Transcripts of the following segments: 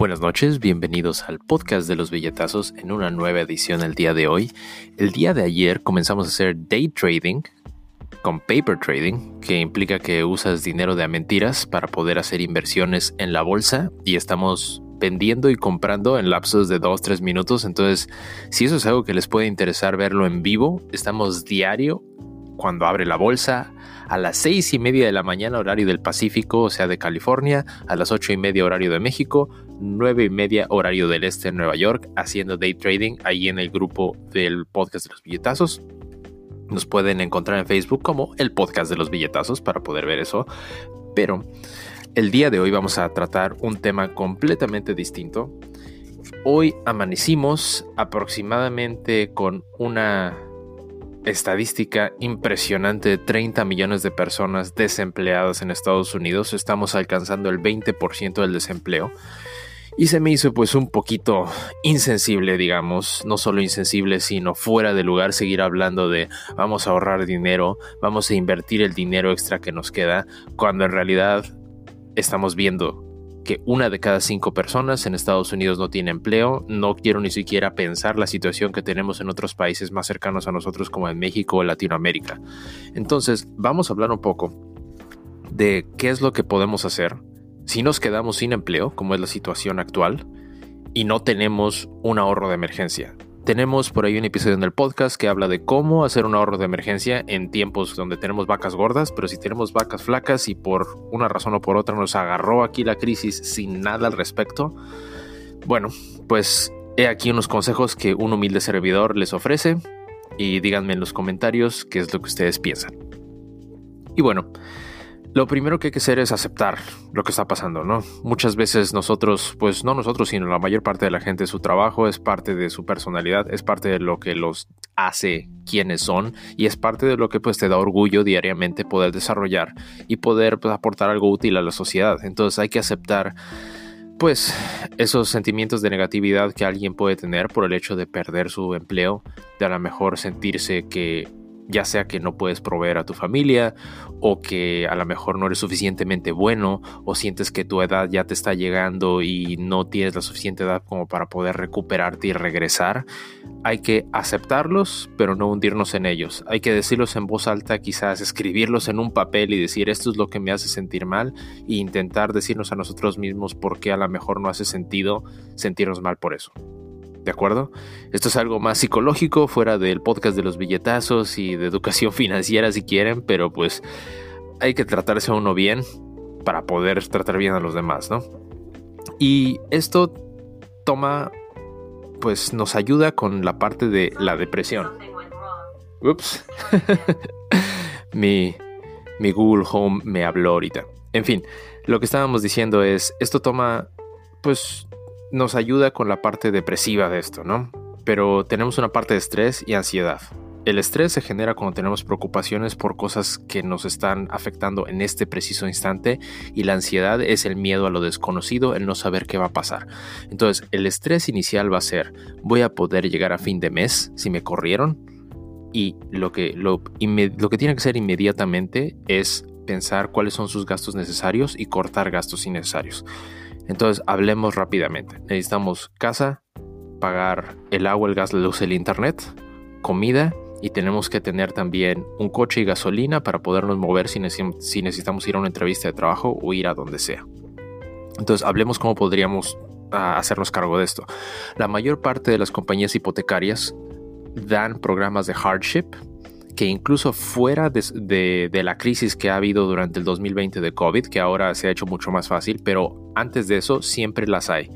Buenas noches, bienvenidos al podcast de los billetazos en una nueva edición el día de hoy. El día de ayer comenzamos a hacer day trading con paper trading, que implica que usas dinero de mentiras para poder hacer inversiones en la bolsa y estamos vendiendo y comprando en lapsos de 2-3 minutos. Entonces, si eso es algo que les puede interesar verlo en vivo, estamos diario cuando abre la bolsa a las seis y media de la mañana horario del Pacífico, o sea de California, a las ocho y media horario de México, nueve y media horario del este en Nueva York, haciendo day trading ahí en el grupo del podcast de los billetazos. Nos pueden encontrar en Facebook como el podcast de los billetazos para poder ver eso. Pero el día de hoy vamos a tratar un tema completamente distinto. Hoy amanecimos aproximadamente con una estadística impresionante de 30 millones de personas desempleadas en Estados Unidos. Estamos alcanzando el 20% del desempleo. Y se me hizo pues un poquito insensible, digamos, no solo insensible, sino fuera de lugar seguir hablando de vamos a ahorrar dinero, vamos a invertir el dinero extra que nos queda, cuando en realidad estamos viendo que una de cada cinco personas en Estados Unidos no tiene empleo. No quiero ni siquiera pensar la situación que tenemos en otros países más cercanos a nosotros como en México o Latinoamérica. Entonces, vamos a hablar un poco de qué es lo que podemos hacer si nos quedamos sin empleo, como es la situación actual, y no tenemos un ahorro de emergencia. Tenemos por ahí un episodio en el podcast que habla de cómo hacer un ahorro de emergencia en tiempos donde tenemos vacas gordas, pero si tenemos vacas flacas y por una razón o por otra nos agarró aquí la crisis sin nada al respecto, bueno, pues he aquí unos consejos que un humilde servidor les ofrece y díganme en los comentarios qué es lo que ustedes piensan. Y bueno, lo primero que hay que hacer es aceptar lo que está pasando, ¿no? Muchas veces nosotros, pues no nosotros, sino la mayor parte de la gente, su trabajo es parte de su personalidad, es parte de lo que los hace quienes son y es parte de lo que pues te da orgullo diariamente poder desarrollar y poder pues, aportar algo útil a la sociedad. Entonces hay que aceptar pues esos sentimientos de negatividad que alguien puede tener por el hecho de perder su empleo, de a lo mejor sentirse que ya sea que no puedes proveer a tu familia o que a lo mejor no eres suficientemente bueno o sientes que tu edad ya te está llegando y no tienes la suficiente edad como para poder recuperarte y regresar, hay que aceptarlos pero no hundirnos en ellos. Hay que decirlos en voz alta, quizás escribirlos en un papel y decir esto es lo que me hace sentir mal e intentar decirnos a nosotros mismos por qué a lo mejor no hace sentido sentirnos mal por eso. ¿De acuerdo? Esto es algo más psicológico, fuera del podcast de los billetazos y de educación financiera si quieren, pero pues hay que tratarse a uno bien para poder tratar bien a los demás, ¿no? Y esto toma, pues nos ayuda con la parte de la depresión. Ups. mi, mi Google Home me habló ahorita. En fin, lo que estábamos diciendo es, esto toma, pues nos ayuda con la parte depresiva de esto, ¿no? Pero tenemos una parte de estrés y ansiedad. El estrés se genera cuando tenemos preocupaciones por cosas que nos están afectando en este preciso instante y la ansiedad es el miedo a lo desconocido, el no saber qué va a pasar. Entonces, el estrés inicial va a ser, voy a poder llegar a fin de mes si me corrieron y lo que, lo, lo que tiene que ser inmediatamente es pensar cuáles son sus gastos necesarios y cortar gastos innecesarios. Entonces, hablemos rápidamente. Necesitamos casa, pagar el agua, el gas, la luz, el internet, comida y tenemos que tener también un coche y gasolina para podernos mover si, necesitamos ir a una entrevista de trabajo o ir a donde sea. Entonces, hablemos cómo podríamos ah, hacernos cargo de esto. La mayor parte de las compañías hipotecarias dan programas de hardship que incluso fuera de, la crisis que ha habido durante el 2020 de COVID, que ahora se ha hecho mucho más fácil, pero antes de eso siempre las hay.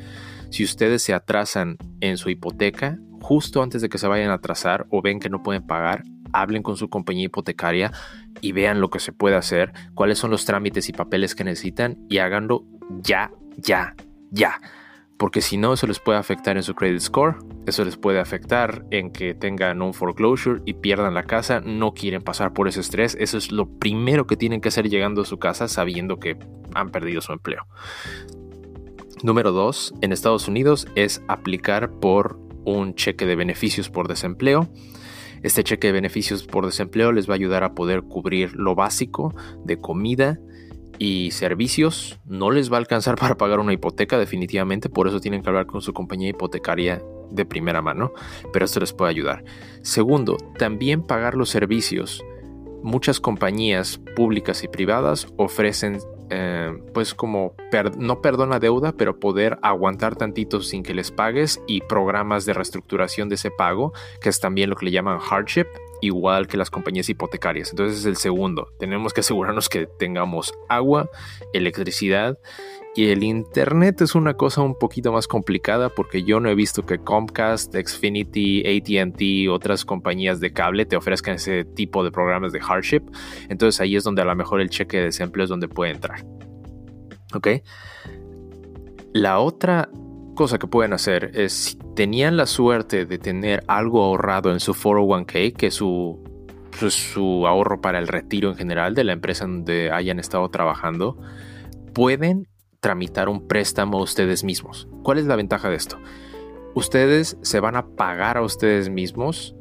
Si ustedes se atrasan en su hipoteca, justo antes de que se vayan a atrasar o ven que no pueden pagar, hablen con su compañía hipotecaria y vean lo que se puede hacer, cuáles son los trámites y papeles que necesitan y háganlo ya, ya, ya porque si no, eso les puede afectar en su credit score, eso les puede afectar en que tengan un foreclosure y pierdan la casa, no quieren pasar por ese estrés, eso es lo primero que tienen que hacer llegando a su casa sabiendo que han perdido su empleo. Número dos, en Estados Unidos es aplicar por un cheque de beneficios por desempleo. Este cheque de beneficios por desempleo les va a ayudar a poder cubrir lo básico de comida y servicios no les va a alcanzar para pagar una hipoteca definitivamente, por eso tienen que hablar con su compañía hipotecaria de primera mano, pero esto les puede ayudar. Segundo, también pagar los servicios. Muchas compañías públicas y privadas ofrecen eh, pues como no perdona deuda, pero poder aguantar tantito sin que les pagues y programas de reestructuración de ese pago, que es también lo que le llaman hardship, igual que las compañías hipotecarias. Entonces es el segundo. Tenemos que asegurarnos que tengamos agua, electricidad y el Internet es una cosa un poquito más complicada porque yo no he visto que Comcast, Xfinity, ATT, otras compañías de cable te ofrezcan ese tipo de programas de hardship. Entonces ahí es donde a lo mejor el cheque de desempleo es donde puede entrar. ¿Ok? La otra cosa que pueden hacer es si tenían la suerte de tener algo ahorrado en su 401k, que es su, pues, su ahorro para el retiro en general de la empresa donde hayan estado trabajando, pueden tramitar un préstamo ustedes mismos. ¿Cuál es la ventaja de esto? Ustedes se van a pagar a ustedes mismos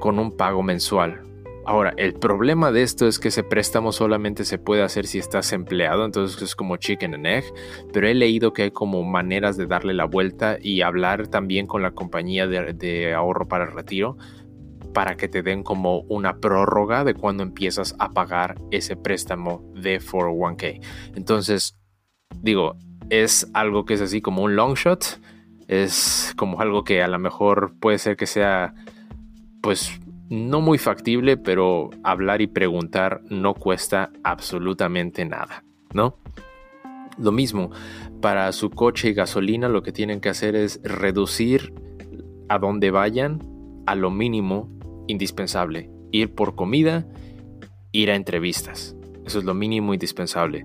con un pago mensual. Ahora, el problema de esto es que ese préstamo solamente se puede hacer si estás empleado, entonces es como chicken and egg, pero he leído que hay como maneras de darle la vuelta y hablar también con la compañía de, ahorro para el retiro para que te den como una prórroga de cuando empiezas a pagar ese préstamo de 401k. Entonces, digo, es algo que es así como un long shot, es como algo que a lo mejor puede ser que sea, pues, no muy factible, pero hablar y preguntar no cuesta absolutamente nada, ¿no? Lo mismo, para su coche y gasolina lo que tienen que hacer es reducir a donde vayan a lo mínimo indispensable. Ir por comida, ir a entrevistas. Eso es lo mínimo indispensable.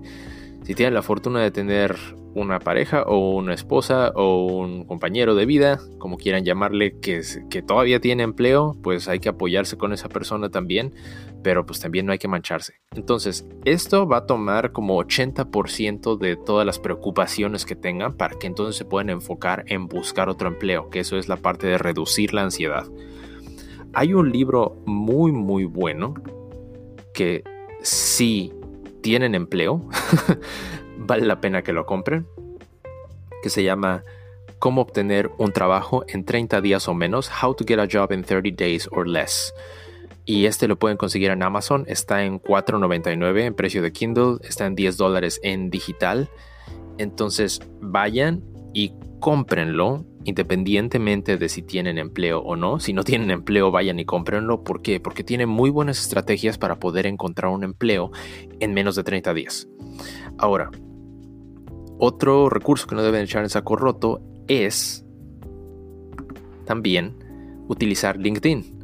Si tienen la fortuna de tener una pareja o una esposa o un compañero de vida, como quieran llamarle, que, que todavía tiene empleo, pues hay que apoyarse con esa persona también, pero pues también no hay que mancharse. Entonces, esto va a tomar como 80% de todas las preocupaciones que tengan para que entonces se puedan enfocar en buscar otro empleo, que eso es la parte de reducir la ansiedad. Hay un libro muy, muy bueno que sí tienen empleo, vale la pena que lo compren, que se llama Cómo obtener un trabajo en 30 días o menos, How to get a job in 30 days or less. Y este lo pueden conseguir en Amazon, está en $4.99 en precio de Kindle, está en 10 dólares en digital. Entonces vayan y cómprenlo independientemente de si tienen empleo o no. Si no tienen empleo, vayan y cómprenlo. ¿Por qué? Porque tiene muy buenas estrategias para poder encontrar un empleo en menos de 30 días. Ahora, otro recurso que no deben echar en saco roto es también utilizar LinkedIn.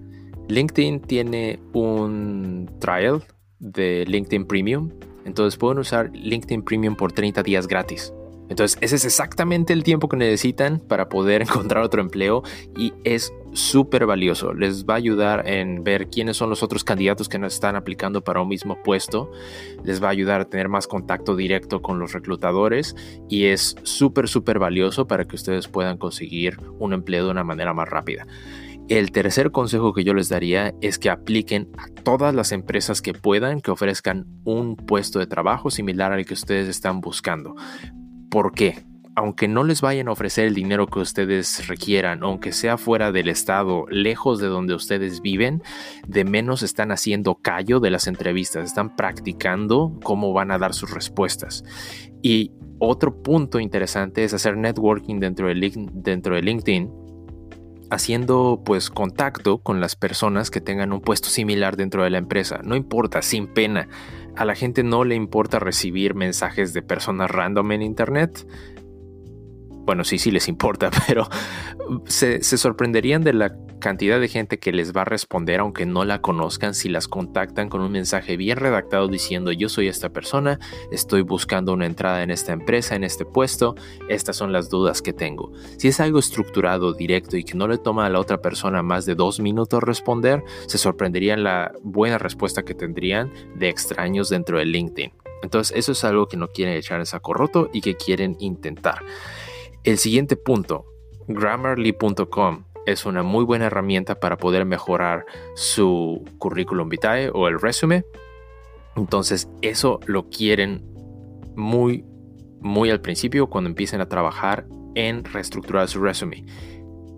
LinkedIn tiene un trial de LinkedIn Premium. Entonces pueden usar LinkedIn Premium por 30 días gratis. Entonces, ese es exactamente el tiempo que necesitan para poder encontrar otro empleo y es súper valioso. Les va a ayudar en ver quiénes son los otros candidatos que nos están aplicando para un mismo puesto. Les va a ayudar a tener más contacto directo con los reclutadores y es súper, súper valioso para que ustedes puedan conseguir un empleo de una manera más rápida. El tercer consejo que yo les daría es que apliquen a todas las empresas que puedan que ofrezcan un puesto de trabajo similar al que ustedes están buscando. ¿Por qué? Aunque no les vayan a ofrecer el dinero que ustedes requieran, aunque sea fuera del estado, lejos de donde ustedes viven, de menos están haciendo callo de las entrevistas, están practicando cómo van a dar sus respuestas. Y otro punto interesante es hacer networking dentro de, LinkedIn haciendo pues contacto con las personas que tengan un puesto similar dentro de la empresa. No importa, sin pena. A la gente no le importa recibir mensajes de personas random en internet bueno, sí, sí les importa, pero se, sorprenderían de la cantidad de gente que les va a responder aunque no la conozcan si las contactan con un mensaje bien redactado diciendo yo soy esta persona, estoy buscando una entrada en esta empresa, en este puesto, estas son las dudas que tengo. Si es algo estructurado, directo y que no le toma a la otra persona más de dos minutos responder, se sorprenderían la buena respuesta que tendrían de extraños dentro de LinkedIn. Entonces eso es algo que no quieren echar en saco roto y que quieren intentar. El siguiente punto, grammarly.com es una muy buena herramienta para poder mejorar su currículum vitae o el resumen. Entonces eso lo quieren muy, muy al principio cuando empiecen a trabajar en reestructurar su resume.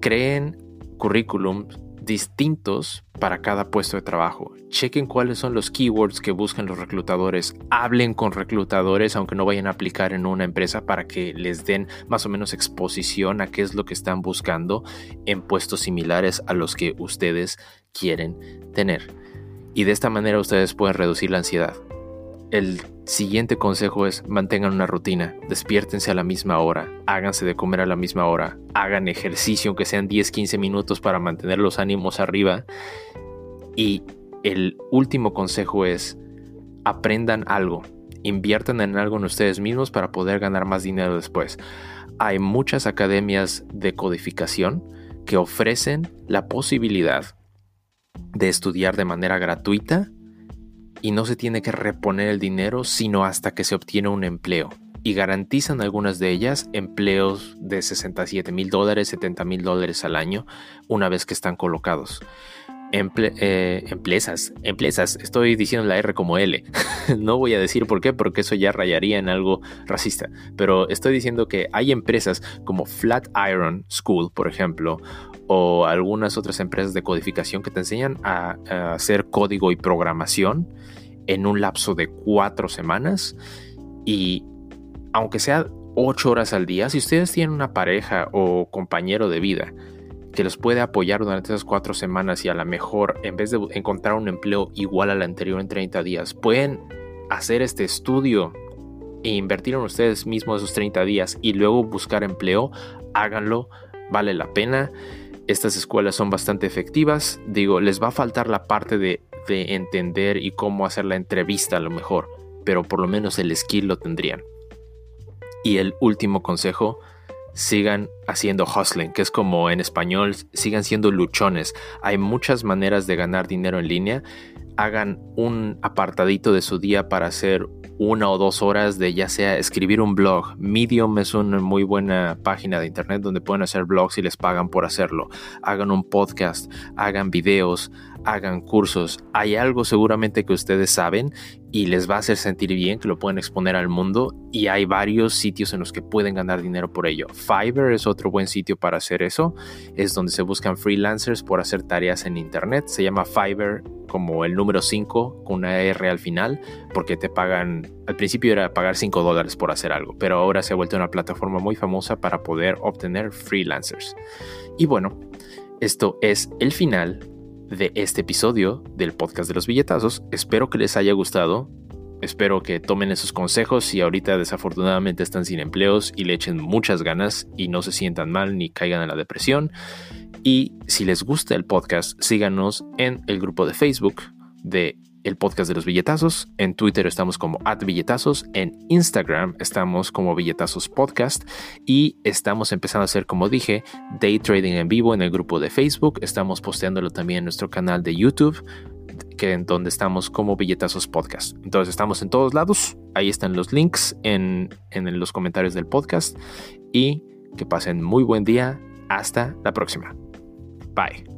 Creen currículums distintos para cada puesto de trabajo. Chequen cuáles son los keywords que buscan los reclutadores. Hablen con reclutadores aunque no vayan a aplicar en una empresa para que les den más o menos exposición a qué es lo que están buscando en puestos similares a los que ustedes quieren tener. Y de esta manera ustedes pueden reducir la ansiedad. El siguiente consejo es mantengan una rutina, despiértense a la misma hora, háganse de comer a la misma hora, hagan ejercicio aunque sean 10-15 minutos para mantener los ánimos arriba. Y el último consejo es aprendan algo, inviertan en algo en ustedes mismos para poder ganar más dinero después. Hay muchas academias de codificación que ofrecen la posibilidad de estudiar de manera gratuita y no se tiene que reponer el dinero sino hasta que se obtiene un empleo. Y garantizan algunas de ellas empleos de 67 mil dólares, 70 mil dólares al año una vez que están colocados. Eh, empresas, empresas, estoy diciendo la R como L. no voy a decir por qué, porque eso ya rayaría en algo racista. Pero estoy diciendo que hay empresas como Flatiron School, por ejemplo, o algunas otras empresas de codificación que te enseñan a, hacer código y programación en un lapso de cuatro semanas y aunque sea ocho horas al día, si ustedes tienen una pareja o compañero de vida que los puede apoyar durante esas cuatro semanas y a lo mejor en vez de encontrar un empleo igual al anterior en 30 días, pueden hacer este estudio e invertir en ustedes mismos esos 30 días y luego buscar empleo, háganlo, vale la pena. Estas escuelas son bastante efectivas. Digo, les va a faltar la parte de, entender y cómo hacer la entrevista a lo mejor, pero por lo menos el skill lo tendrían. Y el último consejo, sigan haciendo hustling, que es como en español, sigan siendo luchones. Hay muchas maneras de ganar dinero en línea. Hagan un apartadito de su día para hacer una o dos horas de ya sea escribir un blog. Medium es una muy buena página de internet donde pueden hacer blogs y les pagan por hacerlo. Hagan un podcast, hagan videos, hagan cursos. Hay algo seguramente que ustedes saben y les va a hacer sentir bien que lo pueden exponer al mundo y hay varios sitios en los que pueden ganar dinero por ello. Fiverr es otro buen sitio para hacer eso. Es donde se buscan freelancers por hacer tareas en internet. Se llama Fiverr como el número 5 con una R al final porque te pagan, al principio era pagar 5 dólares por hacer algo, pero ahora se ha vuelto una plataforma muy famosa para poder obtener freelancers. Y bueno, esto es el final de este episodio del podcast de los billetazos. Espero que les haya gustado. Espero que tomen esos consejos si ahorita desafortunadamente están sin empleos y le echen muchas ganas y no se sientan mal ni caigan en la depresión. Y si les gusta el podcast, síganos en el grupo de Facebook de el podcast de los billetazos. En Twitter estamos como at billetazos. En Instagram estamos como billetazos podcast. Y estamos empezando a hacer, como dije, day trading en vivo en el grupo de Facebook. Estamos posteándolo también en nuestro canal de YouTube, que en donde estamos como billetazos podcast. Entonces estamos en todos lados. Ahí están los links en, en los comentarios del podcast. Y que pasen muy buen día. Hasta la próxima. Bye.